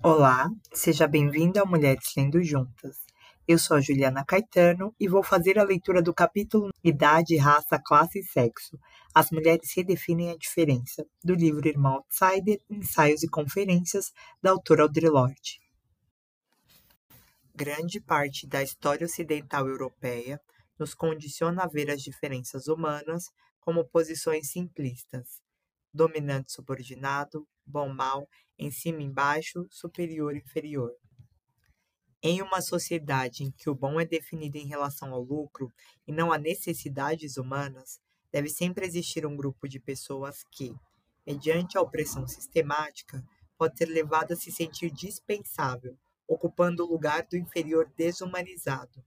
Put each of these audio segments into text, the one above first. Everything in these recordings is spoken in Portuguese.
Olá, seja bem-vinda ao Mulheres Lendo Juntas. Eu sou a Juliana Caetano e vou fazer a leitura do capítulo Idade, Raça, Classe e Sexo. As mulheres redefinem a diferença, do livro Irmão Outsider, Ensaios e Conferências, da autora Audre Lorde. Grande parte da história ocidental europeia nos condiciona a ver as diferenças humanas como posições simplistas, dominante subordinado, bom mal, em cima embaixo, superior inferior. Em uma sociedade em que o bom é definido em relação ao lucro e não a necessidades humanas, deve sempre existir um grupo de pessoas que, mediante a opressão sistemática, pode ser levado a se sentir dispensável, ocupando o lugar do inferior desumanizado.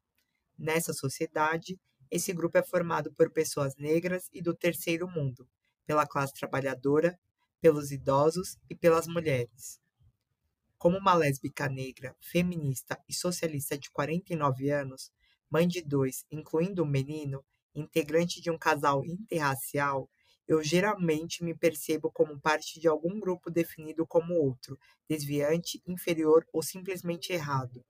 Nessa sociedade, esse grupo é formado por pessoas negras e do terceiro mundo, pela classe trabalhadora, pelos idosos e pelas mulheres. Como uma lésbica negra, feminista e socialista de 49 anos, mãe de dois, incluindo um menino, integrante de um casal interracial, eu geralmente me percebo como parte de algum grupo definido como outro, desviante, inferior ou simplesmente errado.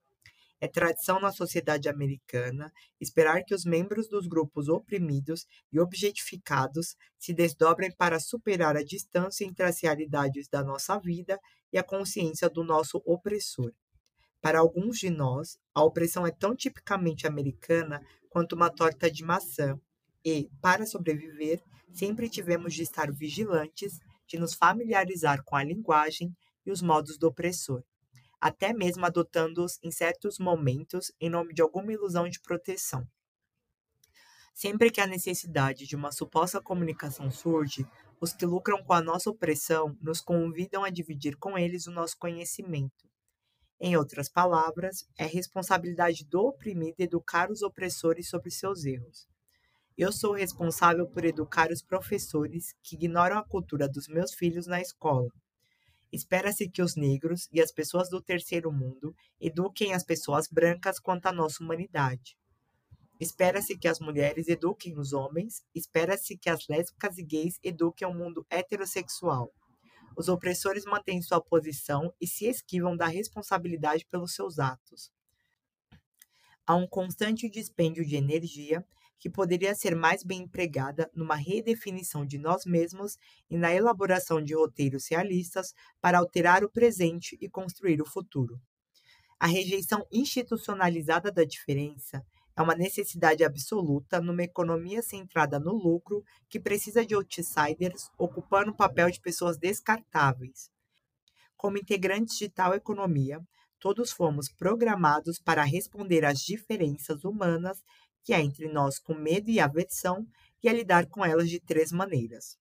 É tradição na sociedade americana esperar que os membros dos grupos oprimidos e objetificados se desdobrem para superar a distância entre as realidades da nossa vida e a consciência do nosso opressor. Para alguns de nós, a opressão é tão tipicamente americana quanto uma torta de maçã, e, para sobreviver, sempre tivemos de estar vigilantes, de nos familiarizar com a linguagem e os modos do opressor até mesmo adotando-os em certos momentos em nome de alguma ilusão de proteção. Sempre que a necessidade de uma suposta comunicação surge, os que lucram com a nossa opressão nos convidam a dividir com eles o nosso conhecimento. Em outras palavras, é responsabilidade do oprimido educar os opressores sobre seus erros. Eu sou responsável por educar os professores que ignoram a cultura dos meus filhos na escola Espera-se que os negros e as pessoas do terceiro mundo eduquem as pessoas brancas quanto à nossa humanidade. Espera-se que as mulheres eduquem os homens, espera-se que as lésbicas e gays eduquem o mundo heterossexual. Os opressores mantêm sua posição e se esquivam da responsabilidade pelos seus atos. Há um constante dispêndio de energia que poderia ser mais bem empregada numa redefinição de nós mesmos e na elaboração de roteiros realistas para alterar o presente e construir o futuro. A rejeição institucionalizada da diferença é uma necessidade absoluta numa economia centrada no lucro que precisa de outsiders ocupando o papel de pessoas descartáveis. Como integrantes de tal economia, todos fomos programados para responder às diferenças humanas que há entre nós com medo e aversão, e a lidar com elas de três maneiras.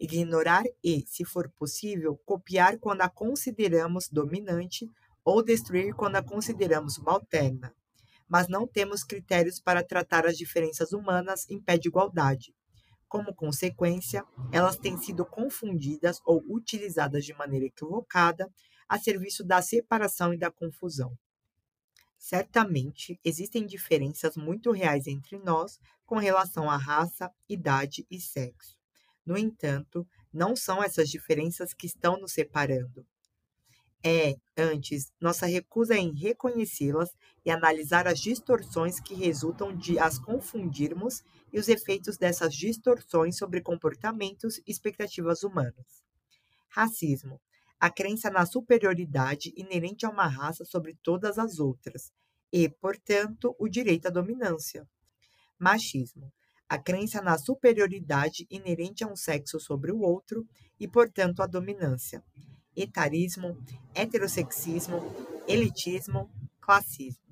Ignorar e, se for possível, copiar quando a consideramos dominante ou destruir quando a consideramos subalterna. Mas não temos critérios para tratar as diferenças humanas em pé de igualdade. Como consequência, elas têm sido confundidas ou utilizadas de maneira equivocada a serviço da separação e da confusão. Certamente existem diferenças muito reais entre nós com relação à raça, idade e sexo. No entanto, não são essas diferenças que estão nos separando. É, antes, nossa recusa em reconhecê-las e analisar as distorções que resultam de as confundirmos e os efeitos dessas distorções sobre comportamentos e expectativas humanas. Racismo a crença na superioridade inerente a uma raça sobre todas as outras, e, portanto, o direito à dominância. Machismo a crença na superioridade inerente a um sexo sobre o outro e, portanto, a dominância. Etarismo, heterossexismo, elitismo, classismo.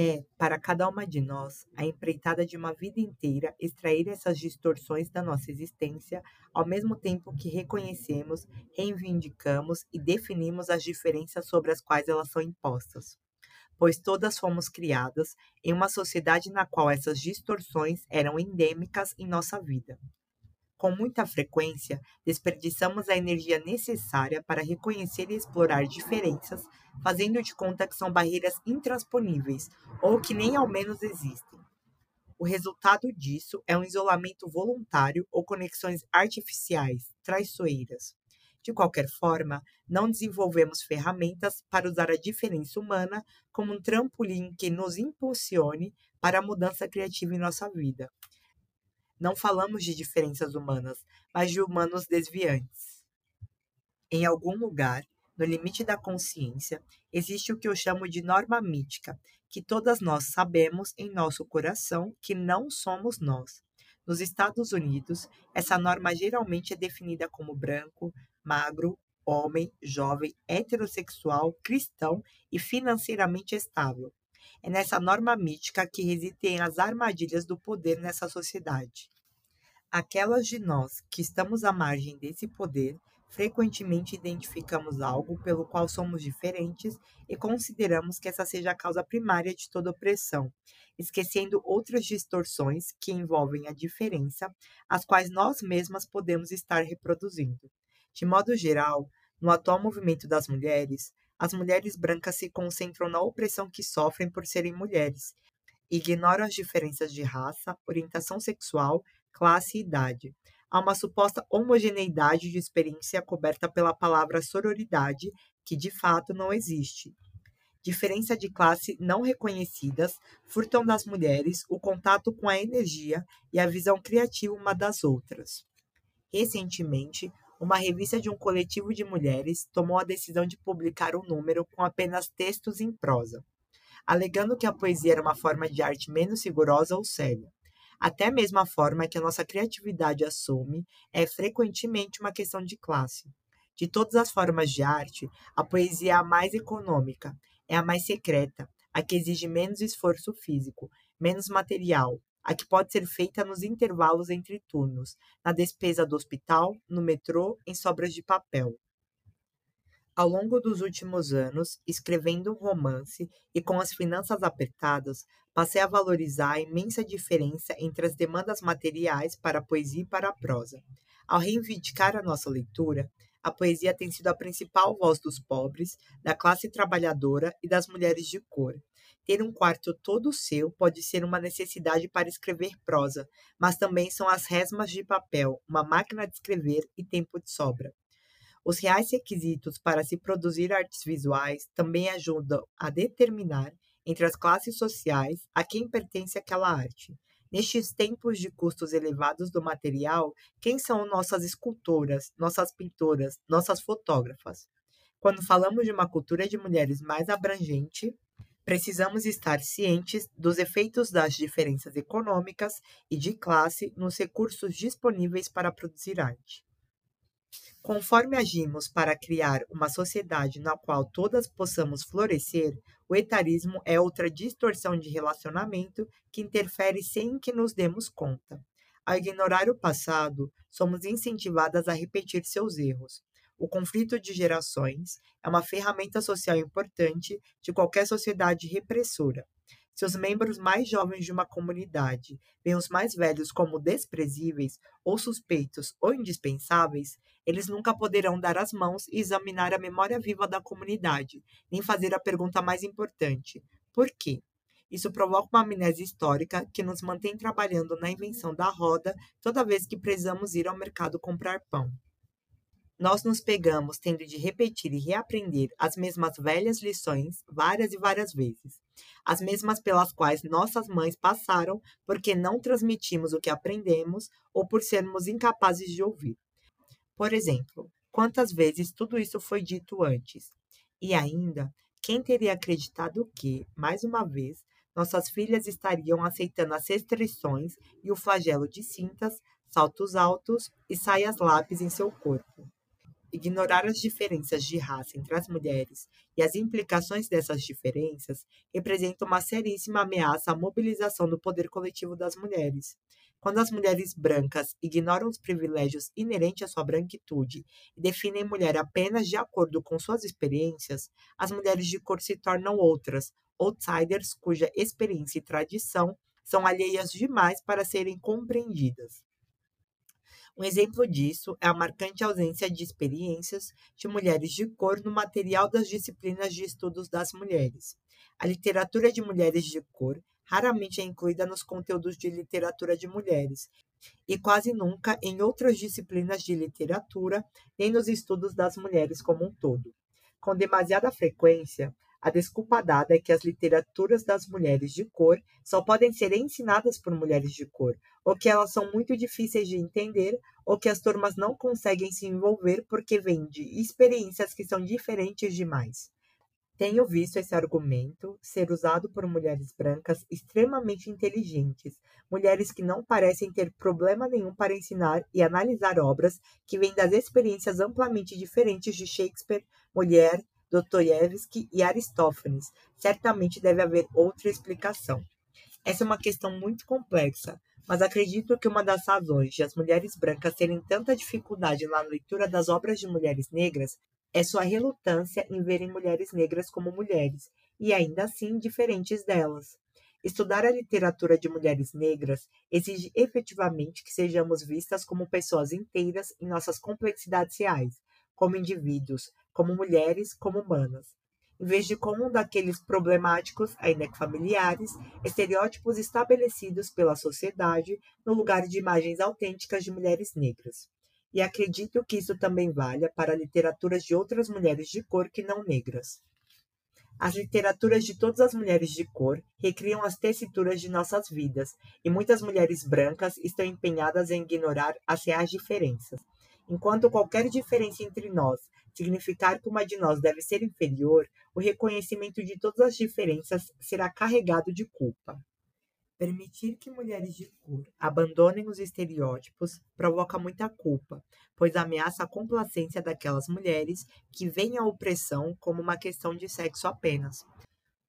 É, para cada uma de nós, a empreitada de uma vida inteira extrair essas distorções da nossa existência, ao mesmo tempo que reconhecemos, reivindicamos e definimos as diferenças sobre as quais elas são impostas. Pois todas fomos criadas em uma sociedade na qual essas distorções eram endêmicas em nossa vida. Com muita frequência, desperdiçamos a energia necessária para reconhecer e explorar diferenças, fazendo de conta que são barreiras intransponíveis ou que nem ao menos existem. O resultado disso é um isolamento voluntário ou conexões artificiais, traiçoeiras. De qualquer forma, não desenvolvemos ferramentas para usar a diferença humana como um trampolim que nos impulsione para a mudança criativa em nossa vida. Não falamos de diferenças humanas, mas de humanos desviantes. Em algum lugar, no limite da consciência, existe o que eu chamo de norma mítica, que todas nós sabemos em nosso coração que não somos nós. Nos Estados Unidos, essa norma geralmente é definida como branco, magro, homem, jovem, heterossexual, cristão e financeiramente estável. É nessa norma mítica que residem as armadilhas do poder nessa sociedade. Aquelas de nós que estamos à margem desse poder frequentemente identificamos algo pelo qual somos diferentes e consideramos que essa seja a causa primária de toda opressão, esquecendo outras distorções que envolvem a diferença, as quais nós mesmas podemos estar reproduzindo. De modo geral, no atual movimento das mulheres, as mulheres brancas se concentram na opressão que sofrem por serem mulheres, ignoram as diferenças de raça, orientação sexual, classe e idade. Há uma suposta homogeneidade de experiência coberta pela palavra sororidade, que de fato não existe. Diferença de classe não reconhecidas furtam das mulheres o contato com a energia e a visão criativa uma das outras. Recentemente, uma revista de um coletivo de mulheres tomou a decisão de publicar um número com apenas textos em prosa, alegando que a poesia era uma forma de arte menos rigorosa ou séria. Até mesmo a forma que a nossa criatividade assume é frequentemente uma questão de classe. De todas as formas de arte, a poesia é a mais econômica, é a mais secreta, a que exige menos esforço físico, menos material, a que pode ser feita nos intervalos entre turnos, na despesa do hospital, no metrô, em sobras de papel. Ao longo dos últimos anos, escrevendo um romance e com as finanças apertadas, passei a valorizar a imensa diferença entre as demandas materiais para a poesia e para a prosa. Ao reivindicar a nossa leitura, a poesia tem sido a principal voz dos pobres, da classe trabalhadora e das mulheres de cor. Ter um quarto todo seu pode ser uma necessidade para escrever prosa, mas também são as resmas de papel, uma máquina de escrever e tempo de sobra. Os reais requisitos para se produzir artes visuais também ajudam a determinar, entre as classes sociais, a quem pertence aquela arte. Nestes tempos de custos elevados do material, quem são nossas escultoras, nossas pintoras, nossas fotógrafas? Quando falamos de uma cultura de mulheres mais abrangente, precisamos estar cientes dos efeitos das diferenças econômicas e de classe nos recursos disponíveis para produzir arte. Conforme agimos para criar uma sociedade na qual todas possamos florescer, o etarismo é outra distorção de relacionamento que interfere sem que nos demos conta. Ao ignorar o passado, somos incentivadas a repetir seus erros. O conflito de gerações é uma ferramenta social importante de qualquer sociedade repressora. Se os membros mais jovens de uma comunidade veem os mais velhos como desprezíveis, ou suspeitos, ou indispensáveis, eles nunca poderão dar as mãos e examinar a memória viva da comunidade, nem fazer a pergunta mais importante: por quê? Isso provoca uma amnésia histórica que nos mantém trabalhando na invenção da roda toda vez que precisamos ir ao mercado comprar pão nós nos pegamos tendo de repetir e reaprender as mesmas velhas lições várias e várias vezes, as mesmas pelas quais nossas mães passaram porque não transmitimos o que aprendemos ou por sermos incapazes de ouvir. Por exemplo, quantas vezes tudo isso foi dito antes? E ainda, quem teria acreditado que, mais uma vez, nossas filhas estariam aceitando as restrições e o flagelo de cintas, saltos altos e saias lápis em seu corpo? Ignorar as diferenças de raça entre as mulheres e as implicações dessas diferenças representa uma seríssima ameaça à mobilização do poder coletivo das mulheres. Quando as mulheres brancas ignoram os privilégios inerentes à sua branquitude e definem mulher apenas de acordo com suas experiências, as mulheres de cor se tornam outras, outsiders cuja experiência e tradição são alheias demais para serem compreendidas. Um exemplo disso é a marcante ausência de experiências de mulheres de cor no material das disciplinas de estudos das mulheres. A literatura de mulheres de cor raramente é incluída nos conteúdos de literatura de mulheres e quase nunca em outras disciplinas de literatura nem nos estudos das mulheres como um todo. Com demasiada frequência, a desculpa dada é que as literaturas das mulheres de cor só podem ser ensinadas por mulheres de cor, ou que elas são muito difíceis de entender, ou que as turmas não conseguem se envolver porque vêm de experiências que são diferentes demais. Tenho visto esse argumento ser usado por mulheres brancas extremamente inteligentes, mulheres que não parecem ter problema nenhum para ensinar e analisar obras que vêm das experiências amplamente diferentes de Shakespeare, mulher, Dostoiévski e Aristófanes. Certamente deve haver outra explicação. Essa é uma questão muito complexa, mas acredito que uma das razões de as mulheres brancas terem tanta dificuldade na leitura das obras de mulheres negras é sua relutância em verem mulheres negras como mulheres, e ainda assim diferentes delas. Estudar a literatura de mulheres negras exige efetivamente que sejamos vistas como pessoas inteiras em nossas complexidades reais, como indivíduos, como mulheres, como humanas, em vez de como um daqueles problemáticos, ainda que familiares, estereótipos estabelecidos pela sociedade no lugar de imagens autênticas de mulheres negras. E acredito que isso também valha para literaturas de outras mulheres de cor que não negras. As literaturas de todas as mulheres de cor recriam as tessituras de nossas vidas, e muitas mulheres brancas estão empenhadas em ignorar as reais diferenças. Enquanto qualquer diferença entre nós significar que uma de nós deve ser inferior, o reconhecimento de todas as diferenças será carregado de culpa. Permitir que mulheres de cor abandonem os estereótipos provoca muita culpa, pois ameaça a complacência daquelas mulheres que veem a opressão como uma questão de sexo apenas.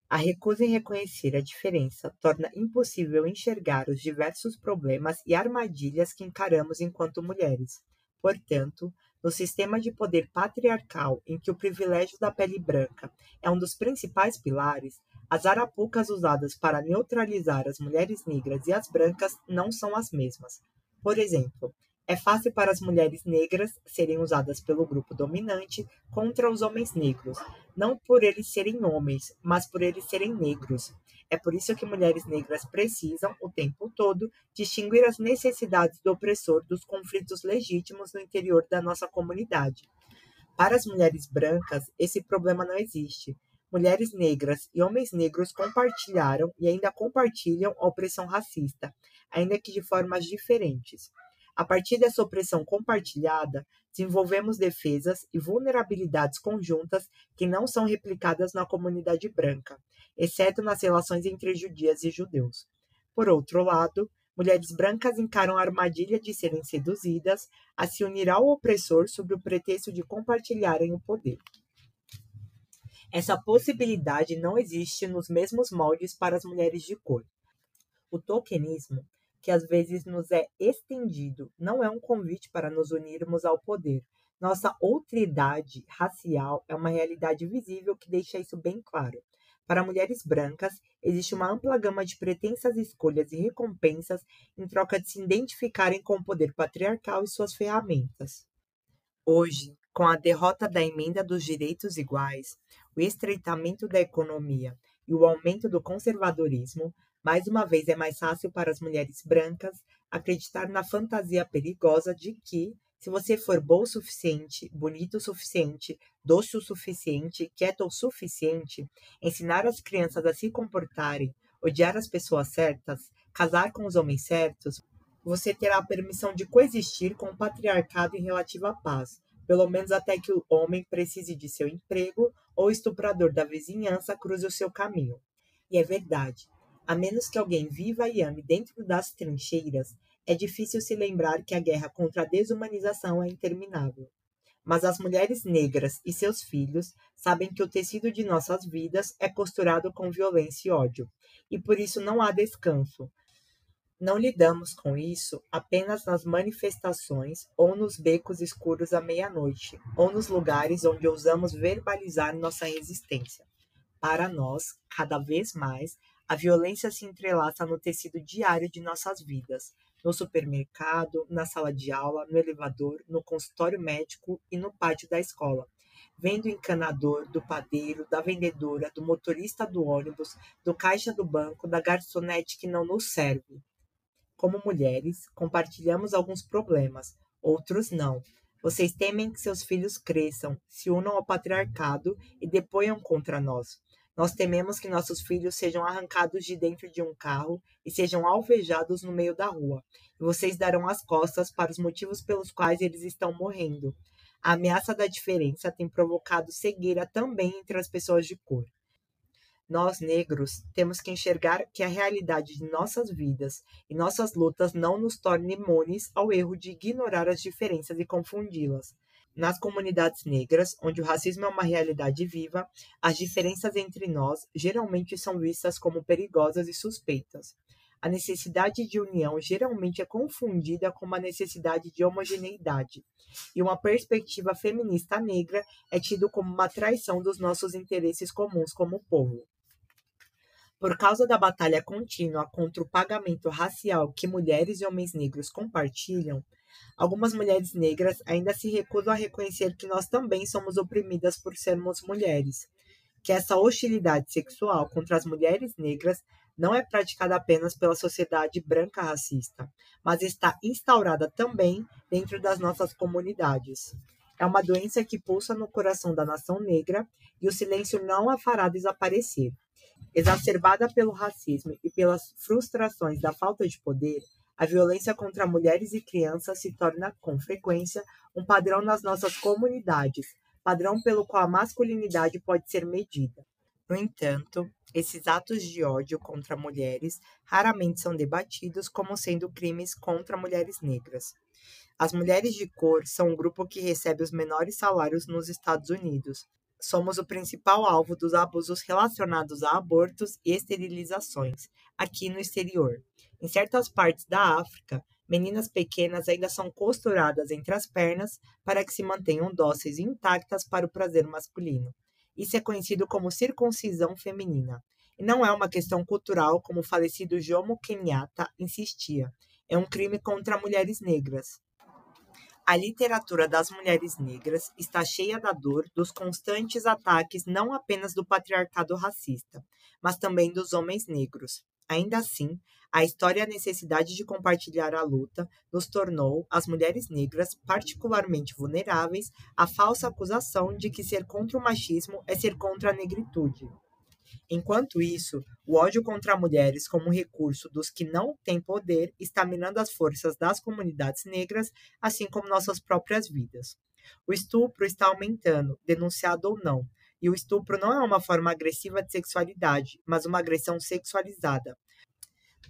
A recusa em reconhecer a diferença torna impossível enxergar os diversos problemas e armadilhas que encaramos enquanto mulheres. Portanto, no sistema de poder patriarcal em que o privilégio da pele branca é um dos principais pilares, as arapucas usadas para neutralizar as mulheres negras e as brancas não são as mesmas. Por exemplo, é fácil para as mulheres negras serem usadas pelo grupo dominante contra os homens negros, não por eles serem homens, mas por eles serem negros. É por isso que mulheres negras precisam, o tempo todo, distinguir as necessidades do opressor dos conflitos legítimos no interior da nossa comunidade. Para as mulheres brancas, esse problema não existe. Mulheres negras e homens negros compartilharam e ainda compartilham a opressão racista, ainda que de formas diferentes. A partir dessa opressão compartilhada, desenvolvemos defesas e vulnerabilidades conjuntas que não são replicadas na comunidade branca, exceto nas relações entre judias e judeus. Por outro lado, mulheres brancas encaram a armadilha de serem seduzidas a se unir ao opressor sob o pretexto de compartilharem o poder. Essa possibilidade não existe nos mesmos moldes para as mulheres de cor. O tokenismo que às vezes nos é estendido, não é um convite para nos unirmos ao poder. Nossa outridade racial é uma realidade visível que deixa isso bem claro. Para mulheres brancas, existe uma ampla gama de pretensas escolhas e recompensas em troca de se identificarem com o poder patriarcal e suas ferramentas. Hoje, com a derrota da emenda dos direitos iguais, o estreitamento da economia e o aumento do conservadorismo, mais uma vez, é mais fácil para as mulheres brancas acreditar na fantasia perigosa de que, se você for boa o suficiente, bonito o suficiente, doce o suficiente, quieto o suficiente, ensinar as crianças a se comportarem, odiar as pessoas certas, casar com os homens certos, você terá a permissão de coexistir com o patriarcado em relativa paz, pelo menos até que o homem precise de seu emprego ou o estuprador da vizinhança cruze o seu caminho. E é verdade. A menos que alguém viva e ame dentro das trincheiras, é difícil se lembrar que a guerra contra a desumanização é interminável. Mas as mulheres negras e seus filhos sabem que o tecido de nossas vidas é costurado com violência e ódio, e por isso não há descanso. Não lidamos com isso apenas nas manifestações ou nos becos escuros à meia-noite, ou nos lugares onde ousamos verbalizar nossa resistência. Para nós, cada vez mais, a violência se entrelaça no tecido diário de nossas vidas, no supermercado, na sala de aula, no elevador, no consultório médico e no pátio da escola. vem do encanador, do padeiro, da vendedora, do motorista do ônibus, do caixa do banco, da garçonete que não nos serve. Como mulheres, compartilhamos alguns problemas, outros não. Vocês temem que seus filhos cresçam, se unam ao patriarcado e deponham contra nós. Nós tememos que nossos filhos sejam arrancados de dentro de um carro e sejam alvejados no meio da rua. E vocês darão as costas para os motivos pelos quais eles estão morrendo. A ameaça da diferença tem provocado cegueira também entre as pessoas de cor. Nós, negros, temos que enxergar que a realidade de nossas vidas e nossas lutas não nos torne imunes ao erro de ignorar as diferenças e confundi-las. Nas comunidades negras, onde o racismo é uma realidade viva, as diferenças entre nós geralmente são vistas como perigosas e suspeitas. A necessidade de união geralmente é confundida com uma necessidade de homogeneidade, e uma perspectiva feminista negra é tido como uma traição dos nossos interesses comuns como povo. Por causa da batalha contínua contra o pagamento racial que mulheres e homens negros compartilham, algumas mulheres negras ainda se recusam a reconhecer que nós também somos oprimidas por sermos mulheres, que essa hostilidade sexual contra as mulheres negras não é praticada apenas pela sociedade branca racista, mas está instaurada também dentro das nossas comunidades. É uma doença que pulsa no coração da nação negra e o silêncio não a fará desaparecer. Exacerbada pelo racismo e pelas frustrações da falta de poder, a violência contra mulheres e crianças se torna, com frequência, um padrão nas nossas comunidades, padrão pelo qual a masculinidade pode ser medida. No entanto, esses atos de ódio contra mulheres raramente são debatidos como sendo crimes contra mulheres negras. As mulheres de cor são o grupo que recebe os menores salários nos Estados Unidos. Somos o principal alvo dos abusos relacionados a abortos e esterilizações, aqui no exterior. Em certas partes da África, meninas pequenas ainda são costuradas entre as pernas para que se mantenham dóceis e intactas para o prazer masculino. Isso é conhecido como circuncisão feminina. E não é uma questão cultural, como o falecido Jomo Kenyatta insistia. É um crime contra mulheres negras. A literatura das mulheres negras está cheia da dor dos constantes ataques não apenas do patriarcado racista, mas também dos homens negros. Ainda assim, a história e a necessidade de compartilhar a luta nos tornou, as mulheres negras, particularmente vulneráveis à falsa acusação de que ser contra o machismo é ser contra a negritude. Enquanto isso, o ódio contra mulheres como recurso dos que não têm poder está minando as forças das comunidades negras, assim como nossas próprias vidas. O estupro está aumentando, denunciado ou não, e o estupro não é uma forma agressiva de sexualidade, mas uma agressão sexualizada,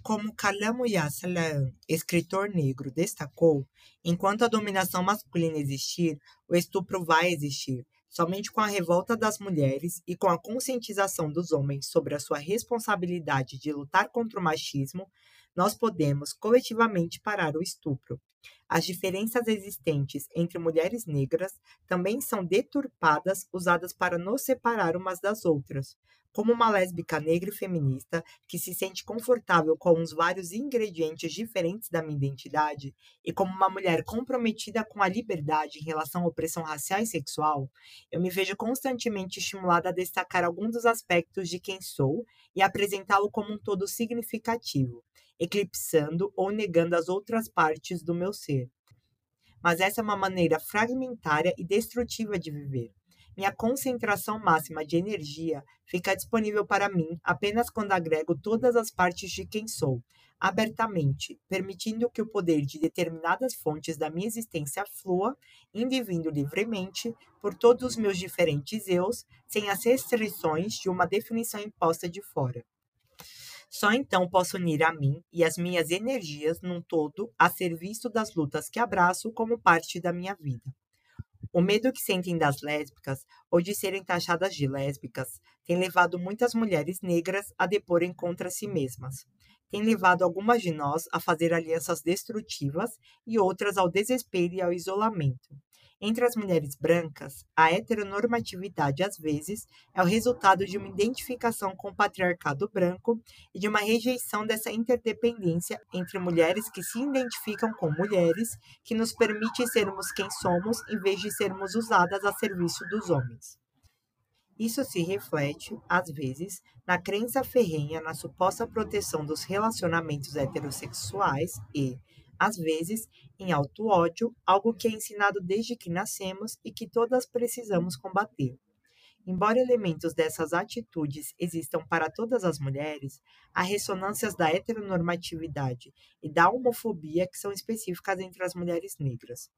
como Kalamuya Salaan, escritor negro, destacou, enquanto a dominação masculina existir, o estupro vai existir. Somente com a revolta das mulheres e com a conscientização dos homens sobre a sua responsabilidade de lutar contra o machismo, nós podemos coletivamente parar o estupro. As diferenças existentes entre mulheres negras também são deturpadas, usadas para nos separar umas das outras. Como uma lésbica negra e feminista que se sente confortável com os vários ingredientes diferentes da minha identidade, e como uma mulher comprometida com a liberdade em relação à opressão racial e sexual, eu me vejo constantemente estimulada a destacar alguns dos aspectos de quem sou e apresentá-lo como um todo significativo, eclipsando ou negando as outras partes do meu ser. Mas essa é uma maneira fragmentária e destrutiva de viver minha concentração máxima de energia fica disponível para mim apenas quando agrego todas as partes de quem sou, abertamente, permitindo que o poder de determinadas fontes da minha existência flua, indo e vindo livremente por todos os meus diferentes eus, sem as restrições de uma definição imposta de fora. Só então posso unir a mim e as minhas energias num todo a serviço das lutas que abraço como parte da minha vida. O medo que sentem das lésbicas ou de serem taxadas de lésbicas tem levado muitas mulheres negras a deporem contra si mesmas. Tem levado algumas de nós a fazer alianças destrutivas e outras ao desespero e ao isolamento. Entre as mulheres brancas, a heteronormatividade, às vezes, é o resultado de uma identificação com o patriarcado branco e de uma rejeição dessa interdependência entre mulheres que se identificam com mulheres, que nos permite sermos quem somos em vez de sermos usadas a serviço dos homens. Isso se reflete, às vezes, na crença ferrenha na suposta proteção dos relacionamentos heterossexuais e, às vezes, em auto-ódio, algo que é ensinado desde que nascemos e que todas precisamos combater. Embora elementos dessas atitudes existam para todas as mulheres, há ressonâncias da heteronormatividade e da homofobia que são específicas entre as mulheres negras.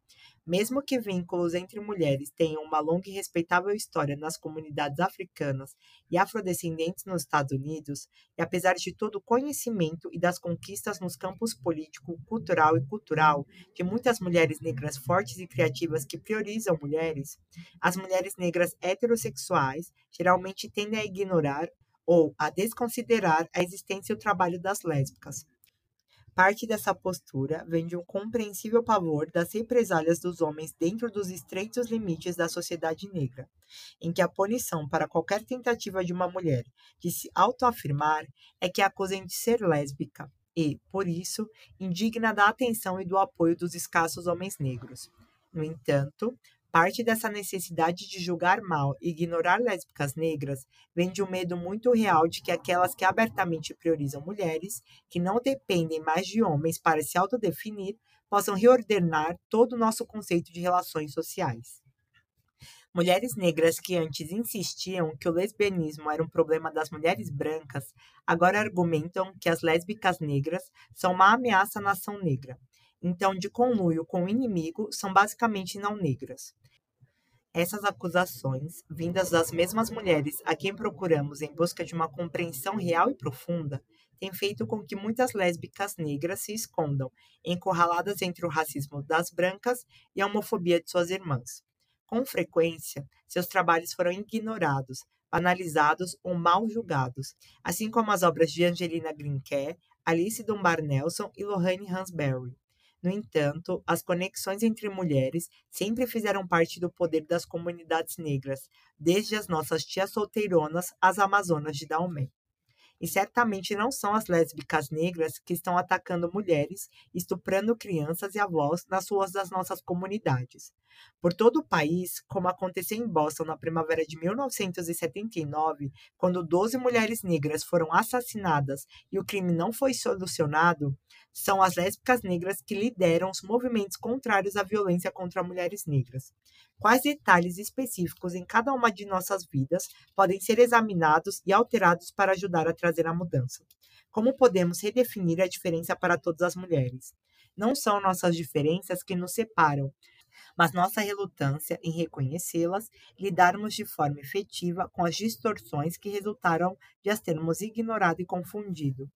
Mesmo que vínculos entre mulheres tenham uma longa e respeitável história nas comunidades africanas e afrodescendentes nos Estados Unidos, e apesar de todo o conhecimento e das conquistas nos campos político, cultural e cultural de muitas mulheres negras fortes e criativas que priorizam mulheres, as mulheres negras heterossexuais geralmente tendem a ignorar ou a desconsiderar a existência e o trabalho das lésbicas, Parte dessa postura vem de um compreensível pavor das represálias dos homens dentro dos estreitos limites da sociedade negra, em que a punição para qualquer tentativa de uma mulher de se autoafirmar é que a acusem de ser lésbica e, por isso, indigna da atenção e do apoio dos escassos homens negros. No entanto, Parte dessa necessidade de julgar mal e ignorar lésbicas negras vem de um medo muito real de que aquelas que abertamente priorizam mulheres, que não dependem mais de homens para se autodefinir, possam reordenar todo o nosso conceito de relações sociais. Mulheres negras que antes insistiam que o lesbianismo era um problema das mulheres brancas, agora argumentam que as lésbicas negras são uma ameaça à nação negra. Então, de conluio com o inimigo, são basicamente não negras. Essas acusações, vindas das mesmas mulheres a quem procuramos em busca de uma compreensão real e profunda, têm feito com que muitas lésbicas negras se escondam, encurraladas entre o racismo das brancas e a homofobia de suas irmãs. Com frequência, seus trabalhos foram ignorados, banalizados ou mal julgados, assim como as obras de Angelina Grinke, Alice Dunbar Nelson e Lorraine Hansberry. No entanto, as conexões entre mulheres sempre fizeram parte do poder das comunidades negras, desde as nossas tias solteironas às amazonas de Daomé. E certamente não são as lésbicas negras que estão atacando mulheres, estuprando crianças e avós nas ruas das nossas comunidades. Por todo o país, como aconteceu em Boston na primavera de 1979, quando 12 mulheres negras foram assassinadas e o crime não foi solucionado, são as lésbicas negras que lideram os movimentos contrários à violência contra mulheres negras. Quais detalhes específicos em cada uma de nossas vidas podem ser examinados e alterados para ajudar a trazer a mudança? Como podemos redefinir a diferença para todas as mulheres? Não são nossas diferenças que nos separam, mas nossa relutância em reconhecê-las lidarmos de forma efetiva com as distorções que resultaram de as termos ignorado e confundido.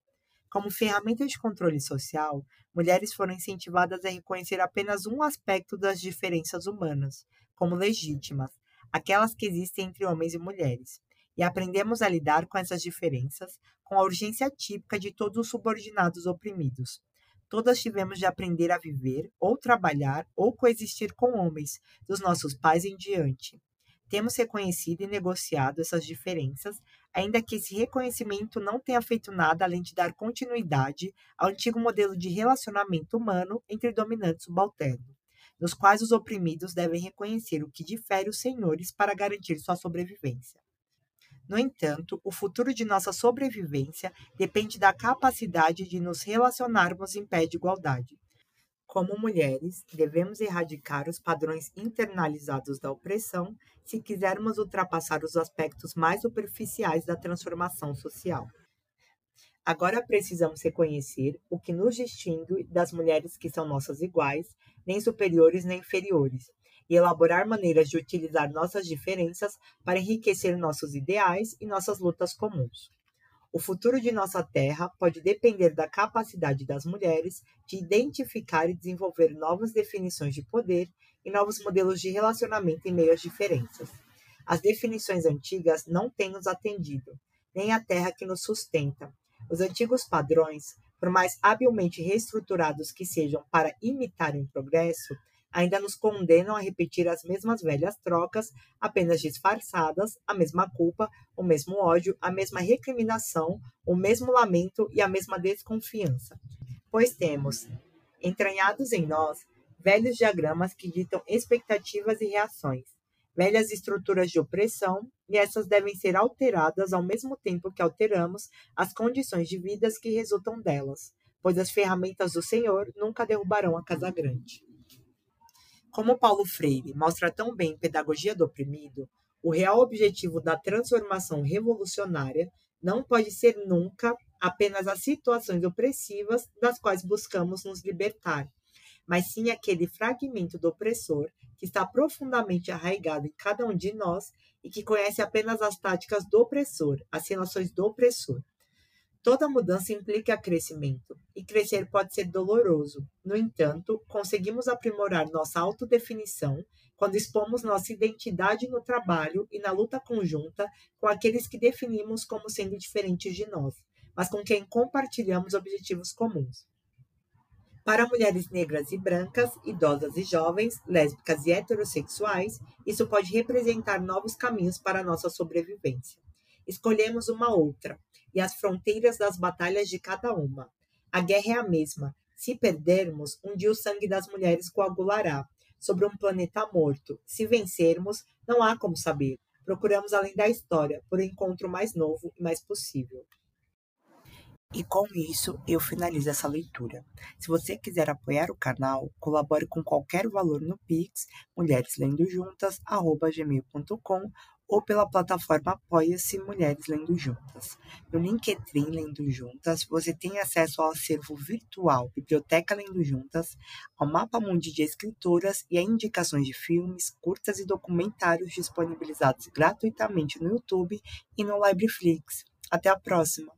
Como ferramenta de controle social, mulheres foram incentivadas a reconhecer apenas um aspecto das diferenças humanas, como legítimas, aquelas que existem entre homens e mulheres. E aprendemos a lidar com essas diferenças com a urgência típica de todos os subordinados oprimidos. Todas tivemos de aprender a viver, ou trabalhar, ou coexistir com homens, dos nossos pais em diante. Temos reconhecido e negociado essas diferenças, ainda que esse reconhecimento não tenha feito nada além de dar continuidade ao antigo modelo de relacionamento humano entre dominante e subalterno, nos quais os oprimidos devem reconhecer o que difere os senhores para garantir sua sobrevivência. No entanto, o futuro de nossa sobrevivência depende da capacidade de nos relacionarmos em pé de igualdade. Como mulheres, devemos erradicar os padrões internalizados da opressão se quisermos ultrapassar os aspectos mais superficiais da transformação social. Agora precisamos reconhecer o que nos distingue das mulheres que são nossas iguais, nem superiores nem inferiores, e elaborar maneiras de utilizar nossas diferenças para enriquecer nossos ideais e nossas lutas comuns. O futuro de nossa Terra pode depender da capacidade das mulheres de identificar e desenvolver novas definições de poder e novos modelos de relacionamento em meio às diferenças. As definições antigas não têm nos atendido, nem a terra que nos sustenta. Os antigos padrões, por mais habilmente reestruturados que sejam para imitar o progresso, ainda nos condenam a repetir as mesmas velhas trocas, apenas disfarçadas, a mesma culpa, o mesmo ódio, a mesma recriminação, o mesmo lamento e a mesma desconfiança. Pois temos, entranhados em nós, velhos diagramas que ditam expectativas e reações, velhas estruturas de opressão, e essas devem ser alteradas ao mesmo tempo que alteramos as condições de vidas que resultam delas, pois as ferramentas do Senhor nunca derrubarão a casa grande. Como Paulo Freire mostra tão bem em Pedagogia do Oprimido, o real objetivo da transformação revolucionária não pode ser nunca apenas as situações opressivas das quais buscamos nos libertar, mas sim aquele fragmento do opressor que está profundamente arraigado em cada um de nós e que conhece apenas as táticas do opressor, as relações do opressor. Toda mudança implica crescimento, e crescer pode ser doloroso. No entanto, conseguimos aprimorar nossa autodefinição quando expomos nossa identidade no trabalho e na luta conjunta com aqueles que definimos como sendo diferentes de nós, mas com quem compartilhamos objetivos comuns. Para mulheres negras e brancas, idosas e jovens, lésbicas e heterossexuais, isso pode representar novos caminhos para nossa sobrevivência. Escolhemos uma outra, e as fronteiras das batalhas de cada uma. A guerra é a mesma. Se perdermos, um dia o sangue das mulheres coagulará sobre um planeta morto. Se vencermos, não há como saber. Procuramos além da história, por um encontro mais novo e mais possível. E com isso, eu finalizo essa leitura. Se você quiser apoiar o canal, colabore com qualquer valor no Pix, mulhereslendojuntas.gmail.com ou pela plataforma Apoia-se Mulheres Lendo Juntas. No LinkedIn Lendo Juntas, você tem acesso ao acervo virtual Biblioteca Lendo Juntas, ao mapa mundi de escritoras e a indicações de filmes, curtas e documentários disponibilizados gratuitamente no YouTube e no Libreflix. Até a próxima!